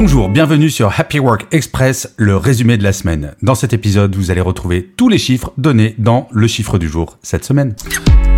Bonjour, bienvenue sur Happy Work Express, le résumé de la semaine. Dans cet épisode, vous allez retrouver tous les chiffres donnés dans le chiffre du jour cette semaine.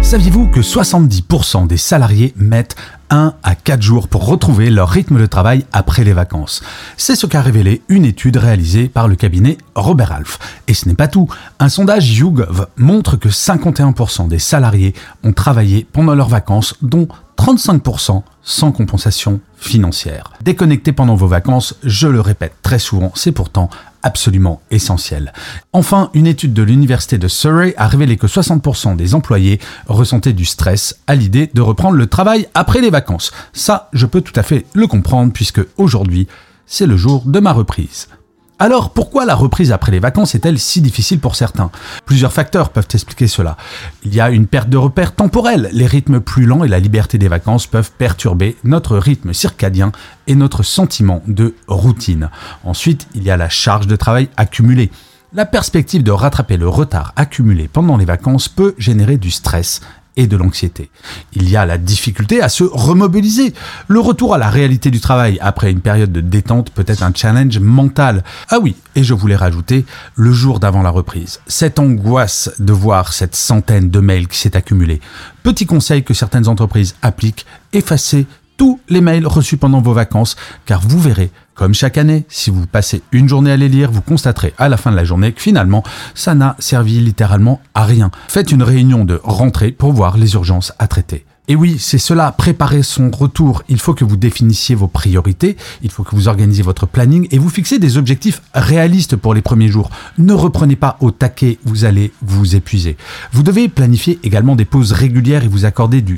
Saviez-vous que 70% des salariés mettent 1 à 4 jours pour retrouver leur rythme de travail après les vacances? C'est ce qu'a révélé une étude réalisée par le cabinet Robert Half. Et ce n'est pas tout. Un sondage YouGov montre que 51% des salariés ont travaillé pendant leurs vacances, dont 35% sans compensation financière. Déconnecter pendant vos vacances, je le répète très souvent, c'est pourtant absolument essentiel. Enfin, une étude de l'université de Surrey a révélé que 60% des employés ressentaient du stress à l'idée de reprendre le travail après les vacances. Ça, je peux tout à fait le comprendre puisque aujourd'hui, c'est le jour de ma reprise. Alors pourquoi la reprise après les vacances est-elle si difficile pour certains? Plusieurs facteurs peuvent expliquer cela. Il y a une perte de repères temporels. Les rythmes plus lents et la liberté des vacances peuvent perturber notre rythme circadien et notre sentiment de routine. Ensuite, il y a la charge de travail accumulée. La perspective de rattraper le retard accumulé pendant les vacances peut générer du stress et de l'anxiété. Il y a la difficulté à se remobiliser. Le retour à la réalité du travail après une période de détente peut être un challenge mental. Ah oui, et je voulais rajouter le jour d'avant la reprise. Cette angoisse de voir cette centaine de mails qui s'est accumulée. Petit conseil que certaines entreprises appliquent, effacez tous les mails reçus pendant vos vacances, car vous verrez, comme chaque année, si vous passez une journée à les lire, vous constaterez à la fin de la journée que finalement, ça n'a servi littéralement à rien. Faites une réunion de rentrée pour voir les urgences à traiter. Et oui, c'est cela, préparer son retour. Il faut que vous définissiez vos priorités, il faut que vous organisiez votre planning et vous fixez des objectifs réalistes pour les premiers jours. Ne reprenez pas au taquet, vous allez vous épuiser. Vous devez planifier également des pauses régulières et vous accorder du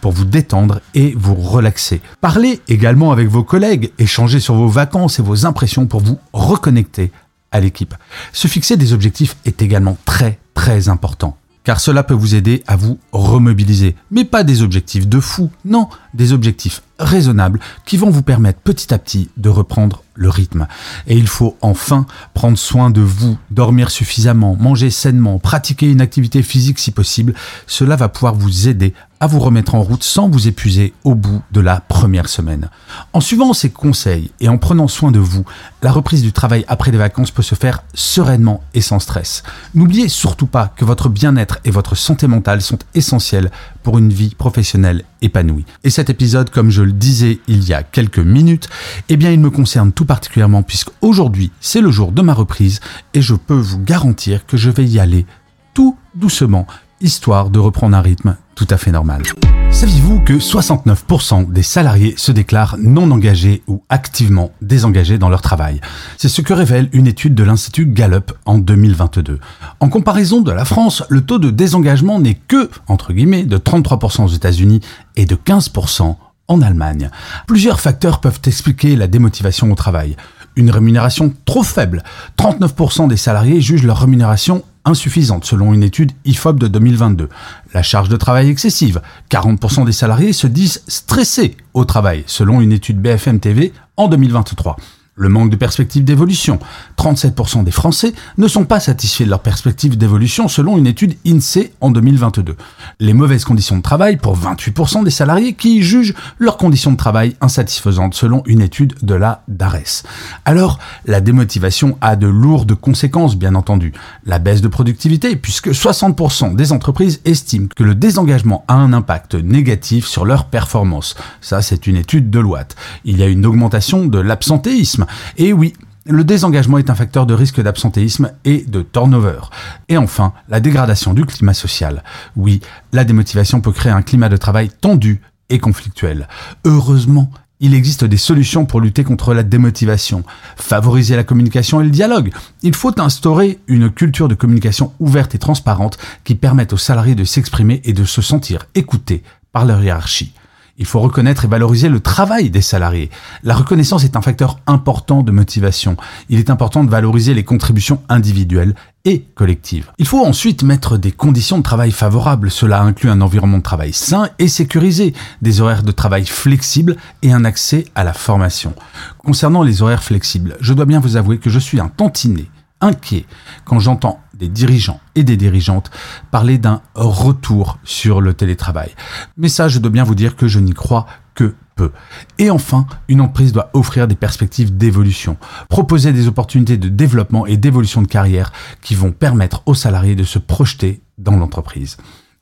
pour vous détendre et vous relaxer. Parlez également avec vos collègues, échangez sur vos vacances et vos impressions pour vous reconnecter à l'équipe. Se fixer des objectifs est également très très important car cela peut vous aider à vous remobiliser. Mais pas des objectifs de fou, non, des objectifs raisonnables qui vont vous permettre petit à petit de reprendre le rythme. Et il faut enfin prendre soin de vous, dormir suffisamment, manger sainement, pratiquer une activité physique si possible. Cela va pouvoir vous aider à vous remettre en route sans vous épuiser au bout de la première semaine. En suivant ces conseils et en prenant soin de vous, la reprise du travail après les vacances peut se faire sereinement et sans stress. N'oubliez surtout pas que votre bien-être et votre santé mentale sont essentiels pour une vie professionnelle Et cet épisode, comme je le disais il y a quelques minutes, eh bien il me concerne tout particulièrement puisque aujourd'hui c'est le jour de ma reprise et je peux vous garantir que je vais y aller tout doucement histoire de reprendre un rythme tout à fait normal. Saviez-vous que 69% des salariés se déclarent non engagés ou activement désengagés dans leur travail? C'est ce que révèle une étude de l'Institut Gallup en 2022. En comparaison de la France, le taux de désengagement n'est que, entre guillemets, de 33% aux États-Unis et de 15% en Allemagne. Plusieurs facteurs peuvent expliquer la démotivation au travail. Une rémunération trop faible. 39% des salariés jugent leur rémunération insuffisante selon une étude IFOP de 2022. La charge de travail excessive. 40% des salariés se disent stressés au travail selon une étude BFM TV en 2023. Le manque de perspective d'évolution. 37% des Français ne sont pas satisfaits de leur perspective d'évolution selon une étude INSEE en 2022. Les mauvaises conditions de travail pour 28% des salariés qui jugent leurs conditions de travail insatisfaisantes selon une étude de la DARES. Alors, la démotivation a de lourdes conséquences bien entendu. La baisse de productivité puisque 60% des entreprises estiment que le désengagement a un impact négatif sur leur performance. Ça, c'est une étude de Loite. Il y a une augmentation de l'absentéisme et oui, le désengagement est un facteur de risque d'absentéisme et de turnover. Et enfin, la dégradation du climat social. Oui, la démotivation peut créer un climat de travail tendu et conflictuel. Heureusement, il existe des solutions pour lutter contre la démotivation. Favoriser la communication et le dialogue. Il faut instaurer une culture de communication ouverte et transparente qui permette aux salariés de s'exprimer et de se sentir écoutés par leur hiérarchie. Il faut reconnaître et valoriser le travail des salariés. La reconnaissance est un facteur important de motivation. Il est important de valoriser les contributions individuelles et collectives. Il faut ensuite mettre des conditions de travail favorables. Cela inclut un environnement de travail sain et sécurisé, des horaires de travail flexibles et un accès à la formation. Concernant les horaires flexibles, je dois bien vous avouer que je suis un tantinet inquiet quand j'entends des dirigeants et des dirigeantes parler d'un retour sur le télétravail. Mais ça, je dois bien vous dire que je n'y crois que peu. Et enfin, une entreprise doit offrir des perspectives d'évolution, proposer des opportunités de développement et d'évolution de carrière qui vont permettre aux salariés de se projeter dans l'entreprise.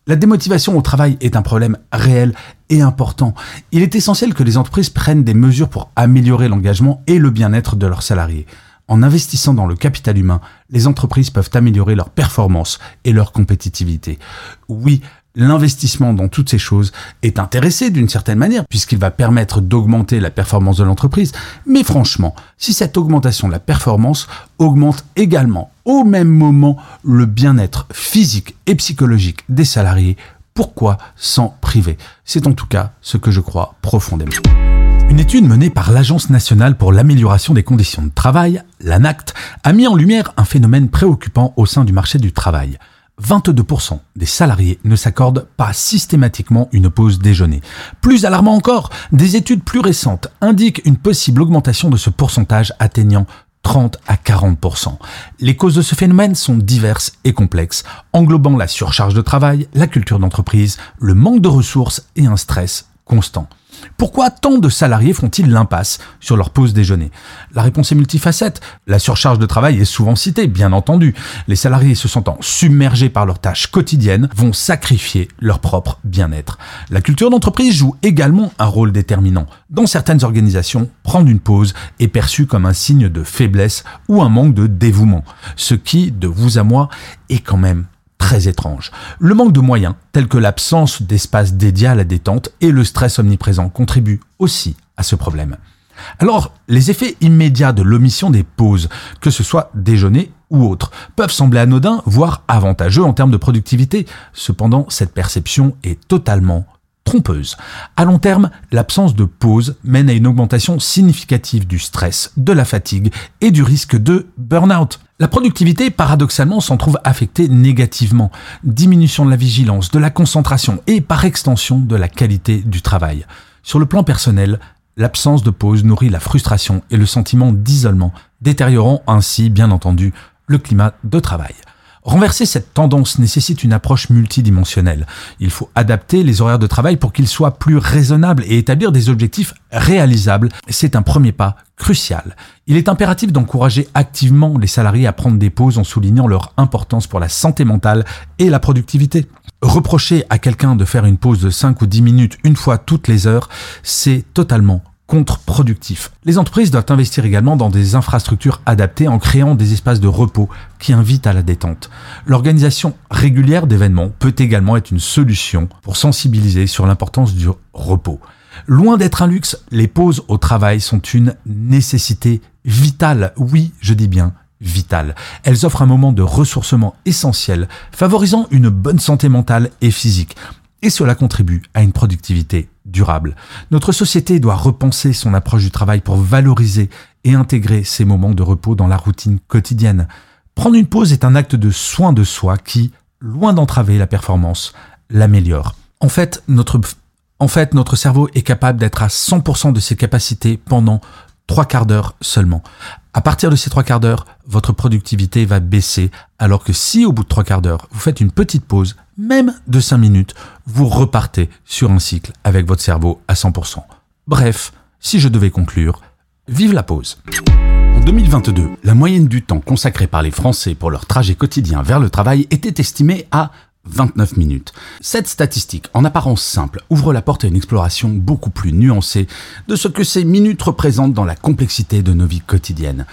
La démotivation au travail est un problème réel et important. Il est essentiel que les entreprises prennent des mesures pour améliorer l'engagement et le bien-être de leurs salariés. En investissant dans le capital humain, les entreprises peuvent améliorer leur performance et leur compétitivité. Oui, l'investissement dans toutes ces choses est intéressé d'une certaine manière, puisqu'il va permettre d'augmenter la performance de l'entreprise. Mais franchement, si cette augmentation de la performance augmente également au même moment le bien-être physique et psychologique des salariés, pourquoi s'en priver? C'est en tout cas ce que je crois profondément. Une étude menée par l'Agence nationale pour l'amélioration des conditions de travail, l'ANACT, a mis en lumière un phénomène préoccupant au sein du marché du travail. 22% des salariés ne s'accordent pas systématiquement une pause déjeuner. Plus alarmant encore, des études plus récentes indiquent une possible augmentation de ce pourcentage atteignant 30 à 40%. Les causes de ce phénomène sont diverses et complexes, englobant la surcharge de travail, la culture d'entreprise, le manque de ressources et un stress constant. Pourquoi tant de salariés font-ils l'impasse sur leur pause déjeuner? La réponse est multifacette. La surcharge de travail est souvent citée, bien entendu. Les salariés se sentant submergés par leurs tâches quotidiennes vont sacrifier leur propre bien-être. La culture d'entreprise joue également un rôle déterminant. Dans certaines organisations, prendre une pause est perçu comme un signe de faiblesse ou un manque de dévouement, ce qui, de vous à moi, est quand même très étrange. Le manque de moyens, tel que l'absence d'espace dédié à la détente et le stress omniprésent contribuent aussi à ce problème. Alors, les effets immédiats de l'omission des pauses, que ce soit déjeuner ou autre, peuvent sembler anodins, voire avantageux en termes de productivité. Cependant, cette perception est totalement trompeuse. À long terme, l'absence de pause mène à une augmentation significative du stress, de la fatigue et du risque de burn-out. La productivité, paradoxalement, s'en trouve affectée négativement. Diminution de la vigilance, de la concentration et, par extension, de la qualité du travail. Sur le plan personnel, l'absence de pause nourrit la frustration et le sentiment d'isolement, détériorant ainsi, bien entendu, le climat de travail. Renverser cette tendance nécessite une approche multidimensionnelle. Il faut adapter les horaires de travail pour qu'ils soient plus raisonnables et établir des objectifs réalisables. C'est un premier pas crucial. Il est impératif d'encourager activement les salariés à prendre des pauses en soulignant leur importance pour la santé mentale et la productivité. Reprocher à quelqu'un de faire une pause de 5 ou 10 minutes une fois toutes les heures, c'est totalement contre-productif. Les entreprises doivent investir également dans des infrastructures adaptées en créant des espaces de repos qui invitent à la détente. L'organisation régulière d'événements peut également être une solution pour sensibiliser sur l'importance du repos. Loin d'être un luxe, les pauses au travail sont une nécessité vitale. Oui, je dis bien vitale. Elles offrent un moment de ressourcement essentiel, favorisant une bonne santé mentale et physique. Et cela contribue à une productivité durable. Notre société doit repenser son approche du travail pour valoriser et intégrer ces moments de repos dans la routine quotidienne. Prendre une pause est un acte de soin de soi qui, loin d'entraver la performance, l'améliore. En fait, notre, cerveau est capable d'être à 100% de ses capacités pendant trois quarts d'heure seulement. À partir de ces trois quarts d'heure, votre productivité va baisser, alors que si au bout de trois quarts d'heure, vous faites une petite pause, même de cinq minutes, vous repartez sur un cycle avec votre cerveau à 100%. Bref, si je devais conclure, vive la pause. En 2022, la moyenne du temps consacré par les Français pour leur trajet quotidien vers le travail était estimée à 29 minutes. Cette statistique, en apparence simple, ouvre la porte à une exploration beaucoup plus nuancée de ce que ces minutes représentent dans la complexité de nos vies quotidiennes.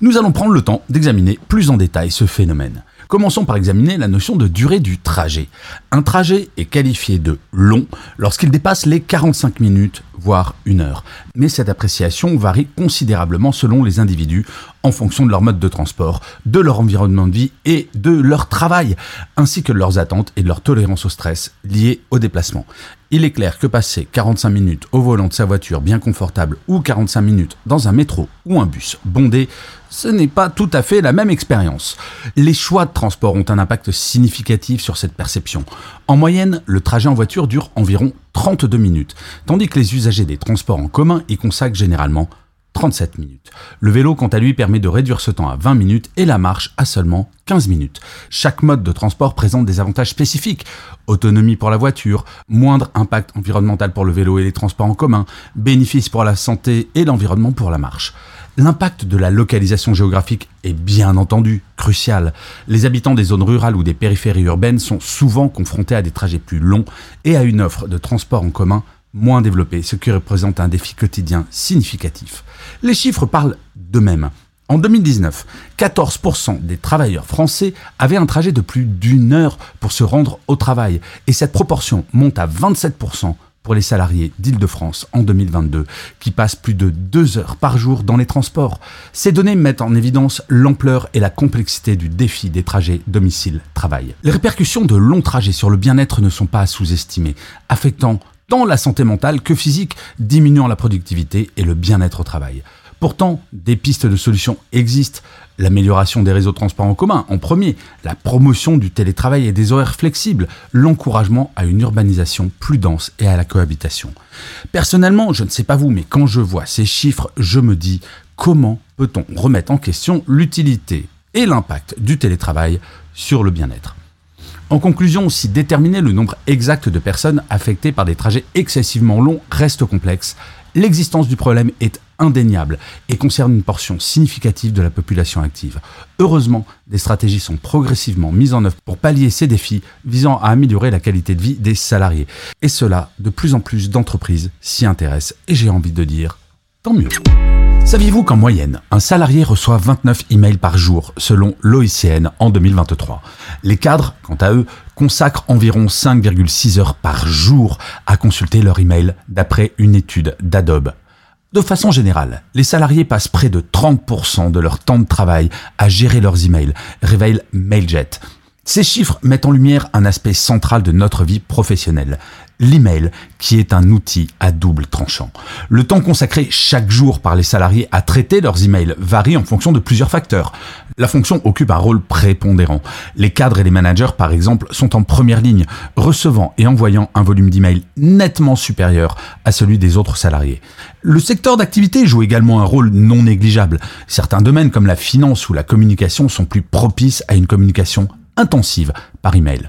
Nous allons prendre le temps d'examiner plus en détail ce phénomène. Commençons par examiner la notion de durée du trajet. Un trajet est qualifié de long lorsqu'il dépasse les 45 minutes, voire une heure. Mais cette appréciation varie considérablement selon les individus en fonction de leur mode de transport, de leur environnement de vie et de leur travail, ainsi que de leurs attentes et de leur tolérance au stress lié au déplacement. Il est clair que passer 45 minutes au volant de sa voiture bien confortable ou 45 minutes dans un métro ou un bus bondé, ce n'est pas tout à fait la même expérience. Les choix de transport ont un impact significatif sur cette perception. En moyenne, le trajet en voiture dure environ 32 minutes, tandis que les usagers des transports en commun y consacrent généralement 37 minutes. Le vélo, quant à lui, permet de réduire ce temps à 20 minutes et la marche à seulement 15 minutes. Chaque mode de transport présente des avantages spécifiques. Autonomie pour la voiture, moindre impact environnemental pour le vélo et les transports en commun, bénéfices pour la santé et l'environnement pour la marche. L'impact de la localisation géographique est bien entendu crucial. Les habitants des zones rurales ou des périphéries urbaines sont souvent confrontés à des trajets plus longs et à une offre de transport en commun moins développée, ce qui représente un défi quotidien significatif. Les chiffres parlent d'eux-mêmes. En 2019, 14% des travailleurs français avaient un trajet de plus d'une heure pour se rendre au travail, et cette proportion monte à 27% pour les salariés d'Île-de-France en 2022, qui passent plus de deux heures par jour dans les transports. Ces données mettent en évidence l'ampleur et la complexité du défi des trajets domicile-travail. Les répercussions de longs trajets sur le bien-être ne sont pas à sous-estimer, affectant tant la santé mentale que physique, diminuant la productivité et le bien-être au travail. Pourtant, des pistes de solutions existent. L'amélioration des réseaux de transport en commun, en premier, la promotion du télétravail et des horaires flexibles, l'encouragement à une urbanisation plus dense et à la cohabitation. Personnellement, je ne sais pas vous, mais quand je vois ces chiffres, je me dis comment peut-on remettre en question l'utilité et l'impact du télétravail sur le bien-être? En conclusion, si déterminer le nombre exact de personnes affectées par des trajets excessivement longs reste complexe, l'existence du problème est indéniable et concerne une portion significative de la population active. Heureusement, des stratégies sont progressivement mises en œuvre pour pallier ces défis visant à améliorer la qualité de vie des salariés. Et cela, de plus en plus d'entreprises s'y intéressent et j'ai envie de dire, tant mieux. Saviez-vous qu'en moyenne, un salarié reçoit 29 emails par jour selon l'OICN en 2023 Les cadres, quant à eux, consacrent environ 5,6 heures par jour à consulter leur email d'après une étude d'Adobe. De façon générale, les salariés passent près de 30% de leur temps de travail à gérer leurs emails, révèle Mailjet. Ces chiffres mettent en lumière un aspect central de notre vie professionnelle, l'email, qui est un outil à double tranchant. Le temps consacré chaque jour par les salariés à traiter leurs emails varie en fonction de plusieurs facteurs. La fonction occupe un rôle prépondérant. Les cadres et les managers, par exemple, sont en première ligne, recevant et envoyant un volume d'emails nettement supérieur à celui des autres salariés. Le secteur d'activité joue également un rôle non négligeable. Certains domaines comme la finance ou la communication sont plus propices à une communication intensive par email.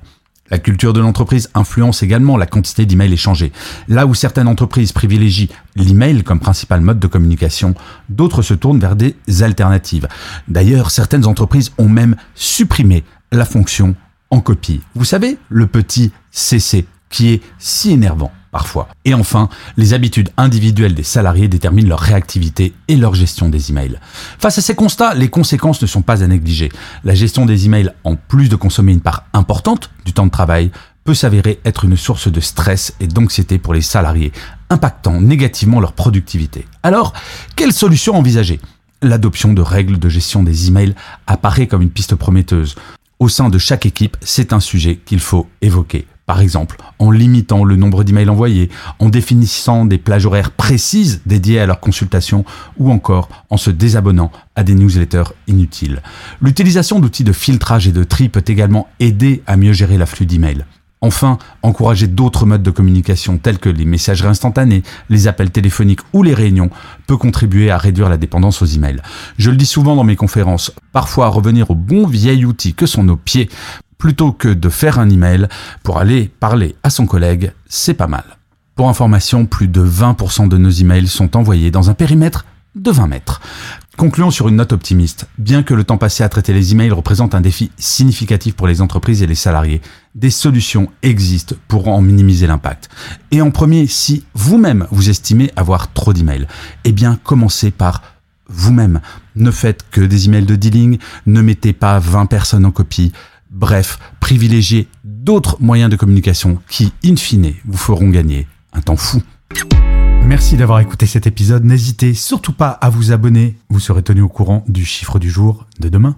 La culture de l'entreprise influence également la quantité d'emails échangés. Là où certaines entreprises privilégient l'email comme principal mode de communication, d'autres se tournent vers des alternatives. D'ailleurs, certaines entreprises ont même supprimé la fonction en copie. Vous savez, le petit CC qui est si énervant parfois. Et enfin, les habitudes individuelles des salariés déterminent leur réactivité et leur gestion des emails. Face à ces constats, les conséquences ne sont pas à négliger. La gestion des emails, en plus de consommer une part importante du temps de travail, peut s'avérer être une source de stress et d'anxiété pour les salariés, impactant négativement leur productivité. Alors, quelle solution envisager? L'adoption de règles de gestion des emails apparaît comme une piste prometteuse. Au sein de chaque équipe, c'est un sujet qu'il faut évoquer. Par exemple, en limitant le nombre d'emails envoyés, en définissant des plages horaires précises dédiées à leur consultation ou encore en se désabonnant à des newsletters inutiles. L'utilisation d'outils de filtrage et de tri peut également aider à mieux gérer l'afflux d'emails. Enfin, encourager d'autres modes de communication tels que les messageries instantanées, les appels téléphoniques ou les réunions peut contribuer à réduire la dépendance aux emails. Je le dis souvent dans mes conférences, parfois revenir au bon vieil outil que sont nos pieds plutôt que de faire un email pour aller parler à son collègue, c'est pas mal. Pour information, plus de 20% de nos emails sont envoyés dans un périmètre de 20 mètres. Concluons sur une note optimiste. Bien que le temps passé à traiter les emails représente un défi significatif pour les entreprises et les salariés, des solutions existent pour en minimiser l'impact. Et en premier, si vous-même vous estimez avoir trop d'emails, eh bien commencez par vous-même. Ne faites que des emails de dealing, ne mettez pas 20 personnes en copie, Bref, privilégiez d'autres moyens de communication qui, in fine, vous feront gagner un temps fou. Merci d'avoir écouté cet épisode. N'hésitez surtout pas à vous abonner. Vous serez tenu au courant du chiffre du jour de demain.